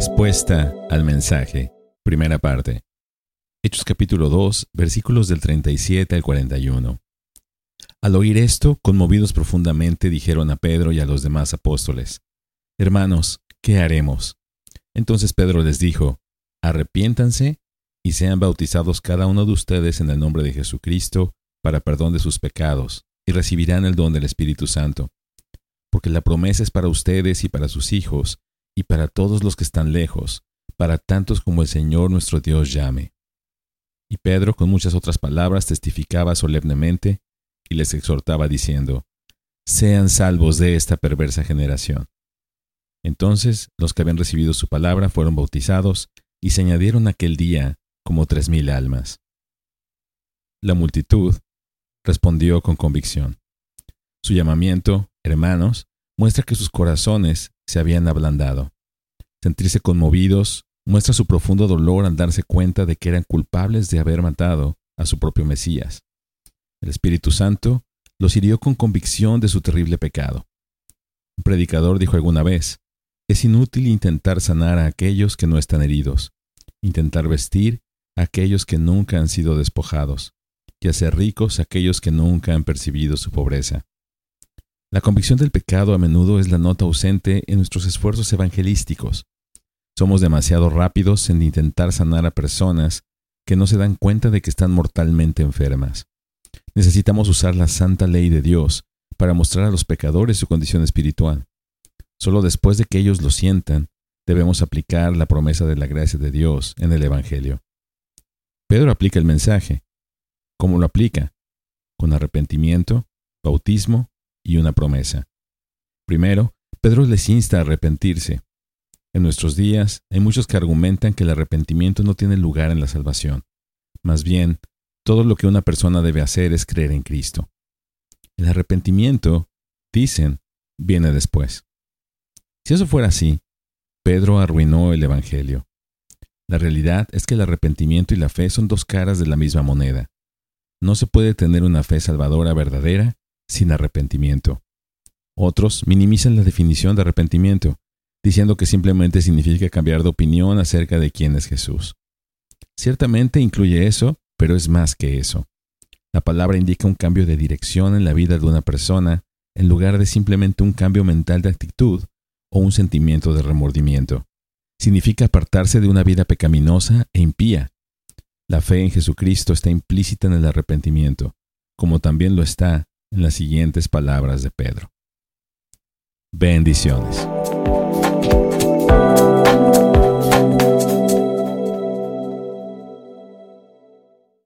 Respuesta al mensaje. Primera parte. Hechos capítulo 2, versículos del 37 al 41. Al oír esto, conmovidos profundamente, dijeron a Pedro y a los demás apóstoles, Hermanos, ¿qué haremos? Entonces Pedro les dijo, Arrepiéntanse y sean bautizados cada uno de ustedes en el nombre de Jesucristo para perdón de sus pecados, y recibirán el don del Espíritu Santo. Porque la promesa es para ustedes y para sus hijos, y para todos los que están lejos, para tantos como el Señor nuestro Dios llame. Y Pedro con muchas otras palabras testificaba solemnemente y les exhortaba diciendo, Sean salvos de esta perversa generación. Entonces los que habían recibido su palabra fueron bautizados y se añadieron aquel día como tres mil almas. La multitud respondió con convicción. Su llamamiento, hermanos, muestra que sus corazones se habían ablandado. Sentirse conmovidos muestra su profundo dolor al darse cuenta de que eran culpables de haber matado a su propio Mesías. El Espíritu Santo los hirió con convicción de su terrible pecado. Un predicador dijo alguna vez, es inútil intentar sanar a aquellos que no están heridos, intentar vestir a aquellos que nunca han sido despojados, y hacer ricos a aquellos que nunca han percibido su pobreza. La convicción del pecado a menudo es la nota ausente en nuestros esfuerzos evangelísticos. Somos demasiado rápidos en intentar sanar a personas que no se dan cuenta de que están mortalmente enfermas. Necesitamos usar la santa ley de Dios para mostrar a los pecadores su condición espiritual. Solo después de que ellos lo sientan, debemos aplicar la promesa de la gracia de Dios en el Evangelio. Pedro aplica el mensaje. ¿Cómo lo aplica? Con arrepentimiento, bautismo y una promesa. Primero, Pedro les insta a arrepentirse. En nuestros días hay muchos que argumentan que el arrepentimiento no tiene lugar en la salvación. Más bien, todo lo que una persona debe hacer es creer en Cristo. El arrepentimiento, dicen, viene después. Si eso fuera así, Pedro arruinó el Evangelio. La realidad es que el arrepentimiento y la fe son dos caras de la misma moneda. No se puede tener una fe salvadora verdadera sin arrepentimiento. Otros minimizan la definición de arrepentimiento, diciendo que simplemente significa cambiar de opinión acerca de quién es Jesús. Ciertamente incluye eso, pero es más que eso. La palabra indica un cambio de dirección en la vida de una persona en lugar de simplemente un cambio mental de actitud o un sentimiento de remordimiento. Significa apartarse de una vida pecaminosa e impía. La fe en Jesucristo está implícita en el arrepentimiento, como también lo está en las siguientes palabras de Pedro. Bendiciones.